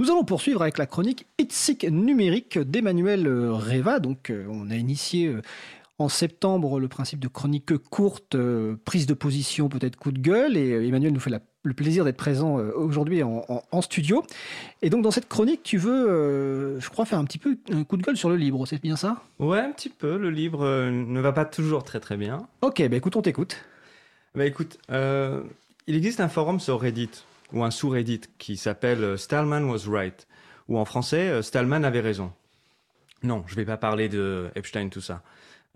Nous allons poursuivre avec la chronique éthique numérique d'Emmanuel euh, Reva. Donc, euh, on a initié euh, en septembre le principe de chronique courte, prise de position, peut-être coup de gueule. Et Emmanuel nous fait le plaisir d'être présent aujourd'hui en, studio. Et donc, dans cette chronique, tu veux, je crois, faire un petit peu un coup de gueule sur le livre, c'est bien ça? Ouais, un petit peu. Le livre ne va pas toujours très très bien. Ok, bah écoute, on t'écoute. Bah écoute, il existe un forum sur Reddit ou un sous-Reddit qui s'appelle euh, Stallman was right, ou en français euh, Stallman avait raison. Non, je ne vais pas parler de Epstein, tout ça.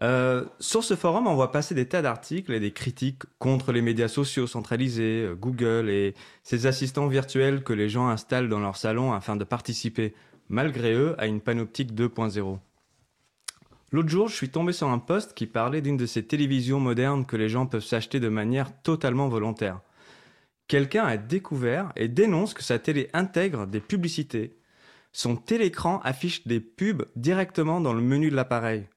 Euh, sur ce forum, on voit passer des tas d'articles et des critiques contre les médias sociaux centralisés, Google et ces assistants virtuels que les gens installent dans leur salon afin de participer, malgré eux, à une panoptique 2.0. L'autre jour, je suis tombé sur un post qui parlait d'une de ces télévisions modernes que les gens peuvent s'acheter de manière totalement volontaire quelqu'un a découvert et dénonce que sa télé intègre des publicités. Son télécran affiche des pubs directement dans le menu de l'appareil.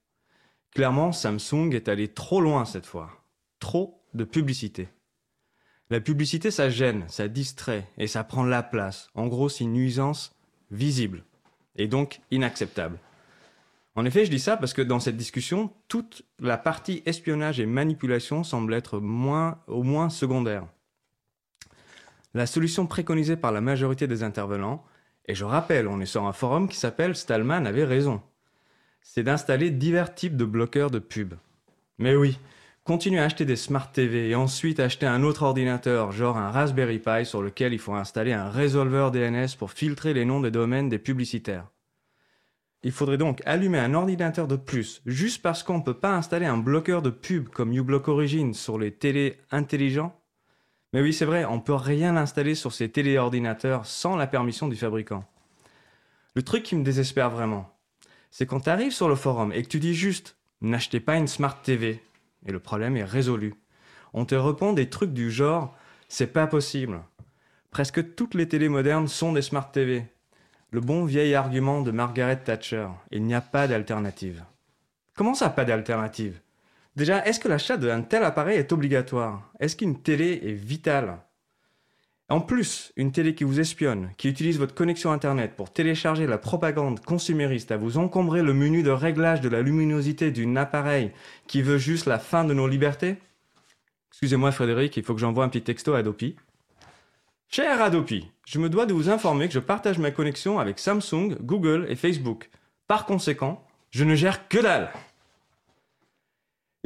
Clairement, Samsung est allé trop loin cette fois. Trop de publicité. La publicité, ça gêne, ça distrait et ça prend la place. En gros, c'est une nuisance visible et donc inacceptable. En effet, je dis ça parce que dans cette discussion, toute la partie espionnage et manipulation semble être au moins secondaire. La solution préconisée par la majorité des intervenants, et je rappelle, on est sur un forum qui s'appelle Stallman avait raison, c'est d'installer divers types de bloqueurs de pub. Mais oui, continuer à acheter des Smart TV et ensuite acheter un autre ordinateur, genre un Raspberry Pi sur lequel il faut installer un résolveur DNS pour filtrer les noms des domaines des publicitaires. Il faudrait donc allumer un ordinateur de plus, juste parce qu'on ne peut pas installer un bloqueur de pub comme uBlock Origin sur les télés intelligents mais oui, c'est vrai, on peut rien installer sur ces téléordinateurs sans la permission du fabricant. Le truc qui me désespère vraiment, c'est quand tu arrives sur le forum et que tu dis juste n'achetez pas une Smart TV, et le problème est résolu. On te répond des trucs du genre c'est pas possible. Presque toutes les télés modernes sont des Smart TV. Le bon vieil argument de Margaret Thatcher, il n'y a pas d'alternative. Comment ça, pas d'alternative? Déjà, est-ce que l'achat d'un tel appareil est obligatoire? Est-ce qu'une télé est vitale? En plus, une télé qui vous espionne, qui utilise votre connexion Internet pour télécharger la propagande consumériste, à vous encombrer le menu de réglage de la luminosité d'un appareil qui veut juste la fin de nos libertés? Excusez-moi Frédéric, il faut que j'envoie un petit texto à Adopi. Cher Adopi, je me dois de vous informer que je partage ma connexion avec Samsung, Google et Facebook. Par conséquent, je ne gère que dalle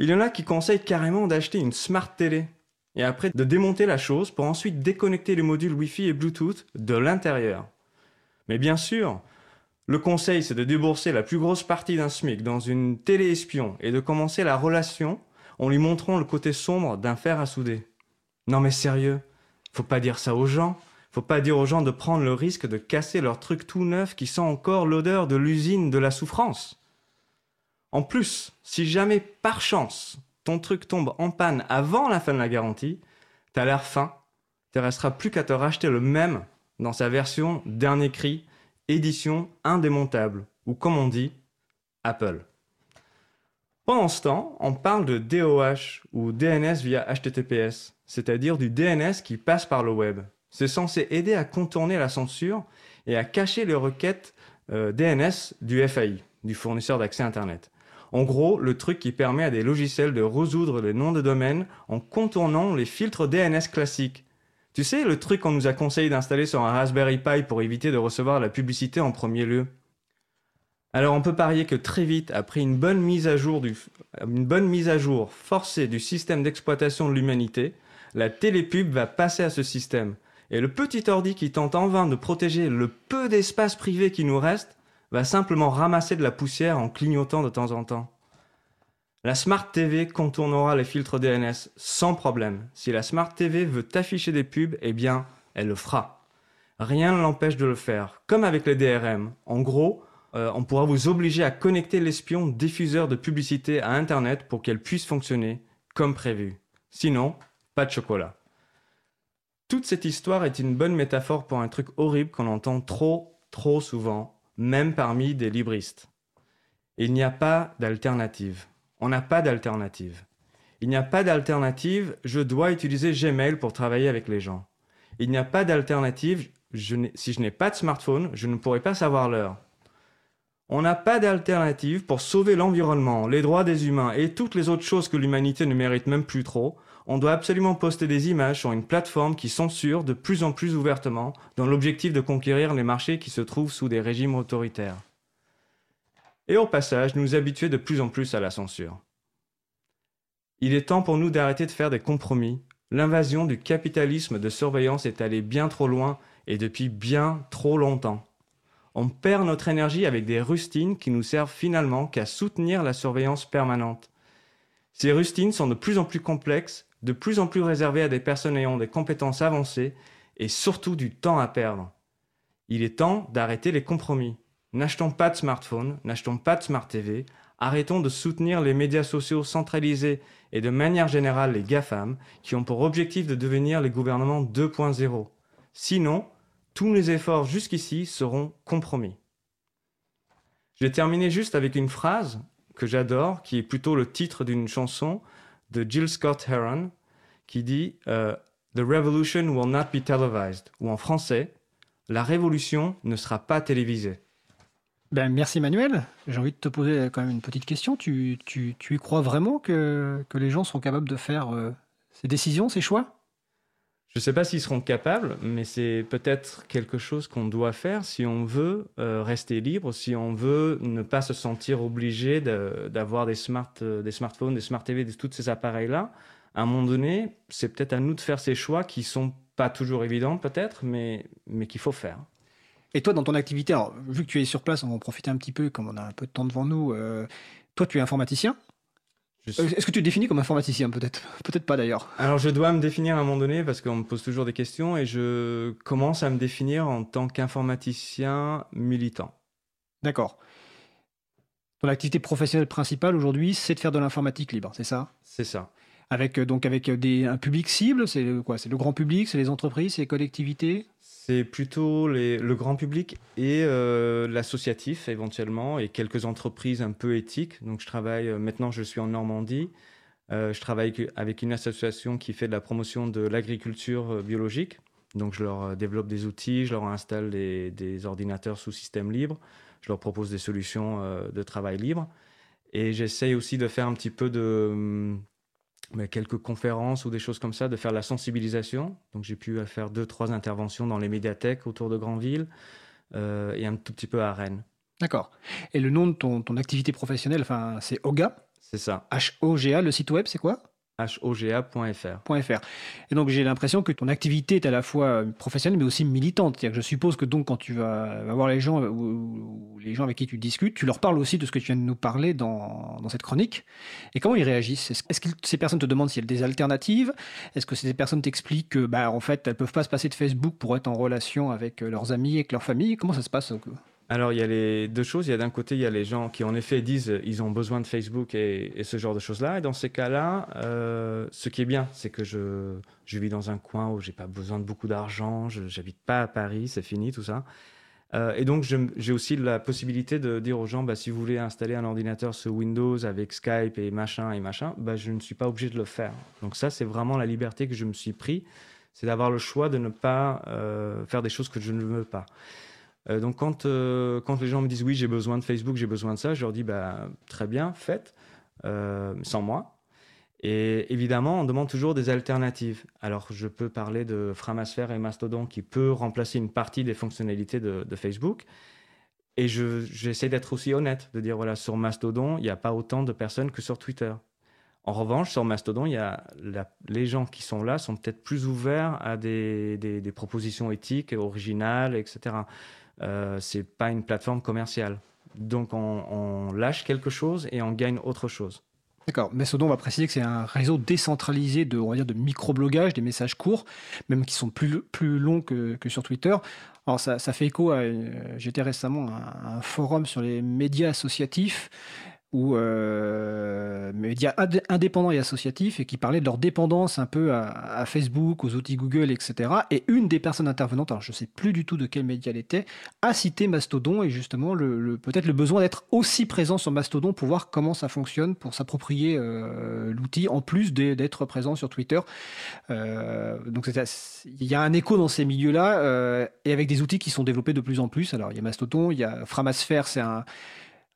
il y en a qui conseillent carrément d'acheter une smart télé et après de démonter la chose pour ensuite déconnecter les modules Wi-Fi et Bluetooth de l'intérieur. Mais bien sûr, le conseil c'est de débourser la plus grosse partie d'un SMIC dans une télé espion et de commencer la relation en lui montrant le côté sombre d'un fer à souder. Non mais sérieux, faut pas dire ça aux gens. Faut pas dire aux gens de prendre le risque de casser leur truc tout neuf qui sent encore l'odeur de l'usine de la souffrance. En plus, si jamais par chance ton truc tombe en panne avant la fin de la garantie, t'as l'air fin, te restera plus qu'à te racheter le même dans sa version dernier cri, édition indémontable, ou comme on dit, Apple. Pendant ce temps, on parle de DOH ou DNS via HTTPS, c'est-à-dire du DNS qui passe par le web. C'est censé aider à contourner la censure et à cacher les requêtes euh, DNS du FAI, du fournisseur d'accès Internet. En gros, le truc qui permet à des logiciels de résoudre les noms de domaine en contournant les filtres DNS classiques. Tu sais, le truc qu'on nous a conseillé d'installer sur un Raspberry Pi pour éviter de recevoir la publicité en premier lieu. Alors on peut parier que très vite, après une bonne mise à jour, une bonne mise à jour forcée du système d'exploitation de l'humanité, la télépub va passer à ce système. Et le petit ordi qui tente en vain de protéger le peu d'espace privé qui nous reste va simplement ramasser de la poussière en clignotant de temps en temps. La Smart TV contournera les filtres DNS sans problème. Si la Smart TV veut afficher des pubs, eh bien, elle le fera. Rien ne l'empêche de le faire, comme avec les DRM. En gros, euh, on pourra vous obliger à connecter l'espion diffuseur de publicité à Internet pour qu'elle puisse fonctionner comme prévu. Sinon, pas de chocolat. Toute cette histoire est une bonne métaphore pour un truc horrible qu'on entend trop, trop souvent même parmi des libristes. Il n'y a pas d'alternative. On n'a pas d'alternative. Il n'y a pas d'alternative, je dois utiliser Gmail pour travailler avec les gens. Il n'y a pas d'alternative, si je n'ai pas de smartphone, je ne pourrai pas savoir l'heure. On n'a pas d'alternative pour sauver l'environnement, les droits des humains et toutes les autres choses que l'humanité ne mérite même plus trop. On doit absolument poster des images sur une plateforme qui censure de plus en plus ouvertement dans l'objectif de conquérir les marchés qui se trouvent sous des régimes autoritaires. Et au passage, nous habituer de plus en plus à la censure. Il est temps pour nous d'arrêter de faire des compromis. L'invasion du capitalisme de surveillance est allée bien trop loin et depuis bien trop longtemps. On perd notre énergie avec des rustines qui nous servent finalement qu'à soutenir la surveillance permanente. Ces rustines sont de plus en plus complexes, de plus en plus réservées à des personnes ayant des compétences avancées et surtout du temps à perdre. Il est temps d'arrêter les compromis. N'achetons pas de smartphone, n'achetons pas de smart TV, arrêtons de soutenir les médias sociaux centralisés et de manière générale les GAFAM qui ont pour objectif de devenir les gouvernements 2.0. Sinon, tous les efforts jusqu'ici seront compromis. Je vais terminer juste avec une phrase que j'adore, qui est plutôt le titre d'une chanson de Jill Scott Heron, qui dit euh, The revolution will not be televised, ou en français, La révolution ne sera pas télévisée. Ben, merci Manuel. J'ai envie de te poser quand même une petite question. Tu, tu, y crois vraiment que, que, les gens sont capables de faire euh, ces décisions, ces choix? Je ne sais pas s'ils seront capables, mais c'est peut-être quelque chose qu'on doit faire si on veut euh, rester libre, si on veut ne pas se sentir obligé d'avoir des, smart, euh, des smartphones, des smart TV, tous ces appareils-là. À un moment donné, c'est peut-être à nous de faire ces choix qui sont pas toujours évidents peut-être, mais, mais qu'il faut faire. Et toi, dans ton activité, vu que tu es sur place, on va en profiter un petit peu, comme on a un peu de temps devant nous. Euh, toi, tu es informaticien? Euh, est-ce que tu te définis comme informaticien peut-être? Peut-être pas d'ailleurs. Alors je dois me définir à un moment donné parce qu'on me pose toujours des questions et je commence à me définir en tant qu'informaticien militant. D'accord. Ton activité professionnelle principale aujourd'hui, c'est de faire de l'informatique libre, c'est ça? C'est ça. Avec euh, donc avec des, un public cible, c'est quoi? C'est le grand public, c'est les entreprises, c'est les collectivités? C'est plutôt le grand public et euh, l'associatif éventuellement et quelques entreprises un peu éthiques. Donc je travaille, euh, maintenant je suis en Normandie, euh, je travaille avec une association qui fait de la promotion de l'agriculture biologique. Donc je leur développe des outils, je leur installe des, ordinateurs sous système libre, je leur propose des solutions de travail libre. Et j'essaye aussi de faire un petit peu de, hum, quelques conférences ou des choses comme ça, de faire la sensibilisation. Donc j'ai pu faire deux, trois interventions dans les médiathèques autour de Grandville euh, et un tout petit peu à Rennes. D'accord. Et le nom de ton, ton activité professionnelle, enfin, c'est OGA? C'est ça. H-O-G-A, le site web, c'est quoi? hoga.fr. Et donc j'ai l'impression que ton activité est à la fois professionnelle mais aussi militante. Que je suppose que donc quand tu vas, voir les gens ou, les gens avec qui tu discutes, tu leur parles aussi de ce que tu viens de nous parler dans, cette chronique. Et comment ils réagissent? Est-ce que ces personnes te demandent s'il y a des alternatives? Est-ce que ces personnes t'expliquent que bah, en fait elles peuvent pas se passer de Facebook pour être en relation avec leurs amis, avec leur famille? Comment ça se passe alors, il y a les deux choses. Il y a d'un côté, il y a les gens qui, en effet, disent ils ont besoin de Facebook et, ce genre de choses-là. Et dans ces cas-là, euh, ce qui est bien, c'est que je, je, vis dans un coin où j'ai pas besoin de beaucoup d'argent. Je n'habite pas à Paris, c'est fini tout ça. Euh, et donc, j'ai aussi la possibilité de dire aux gens, bah, si vous voulez installer un ordinateur sur Windows avec Skype et machin et machin, bah, je ne suis pas obligé de le faire. Donc ça, c'est vraiment la liberté que je me suis pris, c'est d'avoir le choix de ne pas euh, faire des choses que je ne veux pas. Euh, donc quand, euh, quand les gens me disent oui, j'ai besoin de Facebook, j'ai besoin de ça, je leur dis bah, très bien, faites, euh, sans moi. Et évidemment, on demande toujours des alternatives. Alors, je peux parler de Framasphere et Mastodon qui peut remplacer une partie des fonctionnalités de, Facebook. Et j'essaie d'être aussi honnête, de dire voilà, sur Mastodon, il n'y a pas autant de personnes que sur Twitter. En revanche, sur Mastodon, il y a les gens qui sont là sont peut-être plus ouverts à des, propositions éthiques, originales, etc. Euh, c'est pas une plateforme commerciale. Donc on, lâche quelque chose et on gagne autre chose. D'accord. Mais on va préciser que c'est un réseau décentralisé de, on va dire, de microblogage, des messages courts, même qui sont plus, plus longs que, sur Twitter. Alors ça, fait écho à. J'étais récemment à un forum sur les médias associatifs ou euh, médias indépendants et associatifs, et qui parlaient de leur dépendance un peu à, Facebook, aux outils Google, etc. Et une des personnes intervenantes, alors je ne sais plus du tout de quel média elle était, a cité Mastodon et justement le, peut-être le besoin d'être aussi présent sur Mastodon pour voir comment ça fonctionne, pour s'approprier euh, l'outil, en plus d'être présent sur Twitter. Euh, donc il y a un écho dans ces milieux-là, euh, et avec des outils qui sont développés de plus en plus. Alors il y a Mastodon, il y a Framasphere, c'est un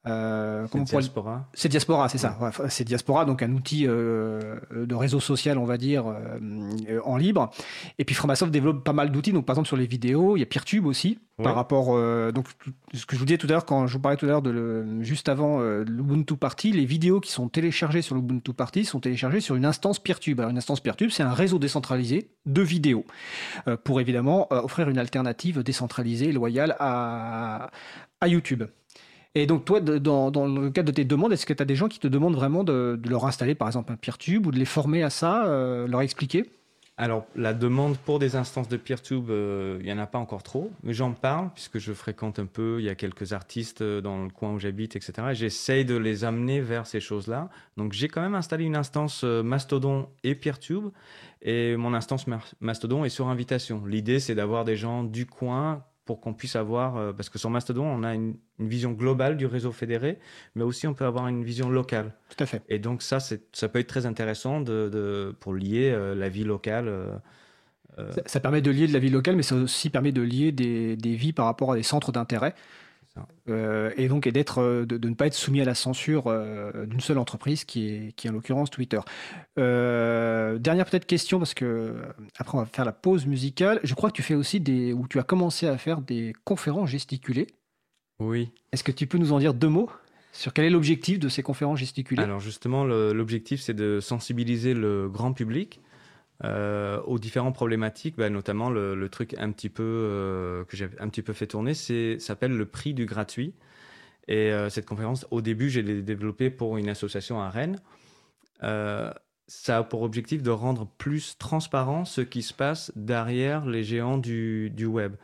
euh, c'est Diaspora. C'est Diaspora, c'est ça. c'est Diaspora, donc un outil euh, de réseau social, on va dire, euh, en libre. Et puis Framasoft développe pas mal d'outils. Donc par exemple sur les vidéos, il y a Peertube aussi. Par rapport, donc ce que je vous disais tout à l'heure quand je vous parlais tout à l'heure de le, juste avant l'Ubuntu Party, les vidéos qui sont téléchargées sur l'Ubuntu Party sont téléchargées sur une instance Peertube. Alors une instance Peertube, c'est un réseau décentralisé de vidéos pour évidemment offrir une alternative décentralisée, loyale à, à YouTube. Et donc, toi, dans, le cadre de tes demandes, est-ce que tu as des gens qui te demandent vraiment de, leur installer, par exemple, un PeerTube ou de les former à ça, euh, leur expliquer? Alors, la demande pour des instances de PeerTube, euh, il n'y en a pas encore trop, mais j'en parle puisque je fréquente un peu, il y a quelques artistes euh, dans le coin où j'habite, etc. Et j'essaye de les amener vers ces choses-là. Donc, j'ai quand même installé une instance Mastodon et PeerTube, et mon instance Mastodon est sur invitation. L'idée, c'est d'avoir des gens du coin pour qu'on puisse avoir, euh, parce que sur Mastodon, on a une, vision globale du réseau fédéré, mais aussi on peut avoir une vision locale. Tout à fait. Et donc ça, ça peut être très intéressant de, pour lier euh, la vie locale. Euh, ça, permet de lier de la vie locale, mais ça aussi permet de lier des, des vies par rapport à des centres d'intérêt. Euh, et donc d'être, euh, de, ne pas être soumis à la censure euh, d'une seule entreprise qui est, qui en l'occurrence Twitter. dernière peut-être question parce que après on va faire la pause musicale. Je crois que tu fais aussi des, ou tu as commencé à faire des conférences gesticulées. Oui. Est-ce que tu peux nous en dire deux mots sur quel est l'objectif de ces conférences gesticulées? Alors justement, l'objectif c'est de sensibiliser le grand public euh, aux différentes problématiques, bah, notamment le, truc un petit peu euh, que j'ai un petit peu fait tourner, c'est s'appelle le prix du gratuit. Et euh, cette conférence, au début, j'ai développée pour une association à Rennes. ça a pour objectif de rendre plus transparent ce qui se passe derrière les géants du, du web.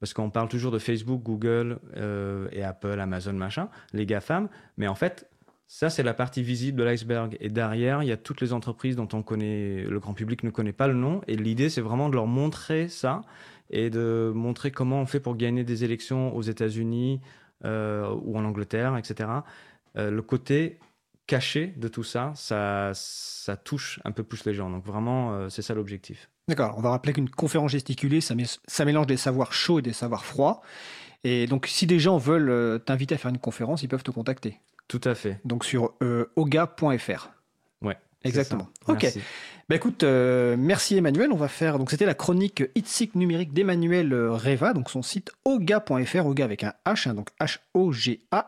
Parce qu'on parle toujours de Facebook, Google et Apple, Amazon, machin, les GAFAM, mais en fait, ça, c'est la partie visible de l'iceberg. Et derrière, il y a toutes les entreprises dont on connaît, le grand public ne connaît pas le nom. Et l'idée, c'est vraiment de leur montrer ça et de montrer comment on fait pour gagner des élections aux États-Unis euh, ou en Angleterre, etc. Euh, le côté caché de tout ça, ça, ça touche un peu plus les gens. Donc vraiment, euh, c'est ça l'objectif. D'accord. On va rappeler qu'une conférence gesticulée, ça, ça, mélange des savoirs chauds et des savoirs froids. Et donc, si des gens veulent t'inviter à faire une conférence, ils peuvent te contacter. Tout à fait. Donc sur euh, oga.fr. Ouais. Exactement. Ok. Bah écoute, euh, merci Emmanuel. On va faire. Donc c'était la chronique Itsic numérique d'Emmanuel euh, Reva. Donc son site oga.fr, oga avec un H, hein, donc H-O-G-A